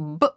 Mm. B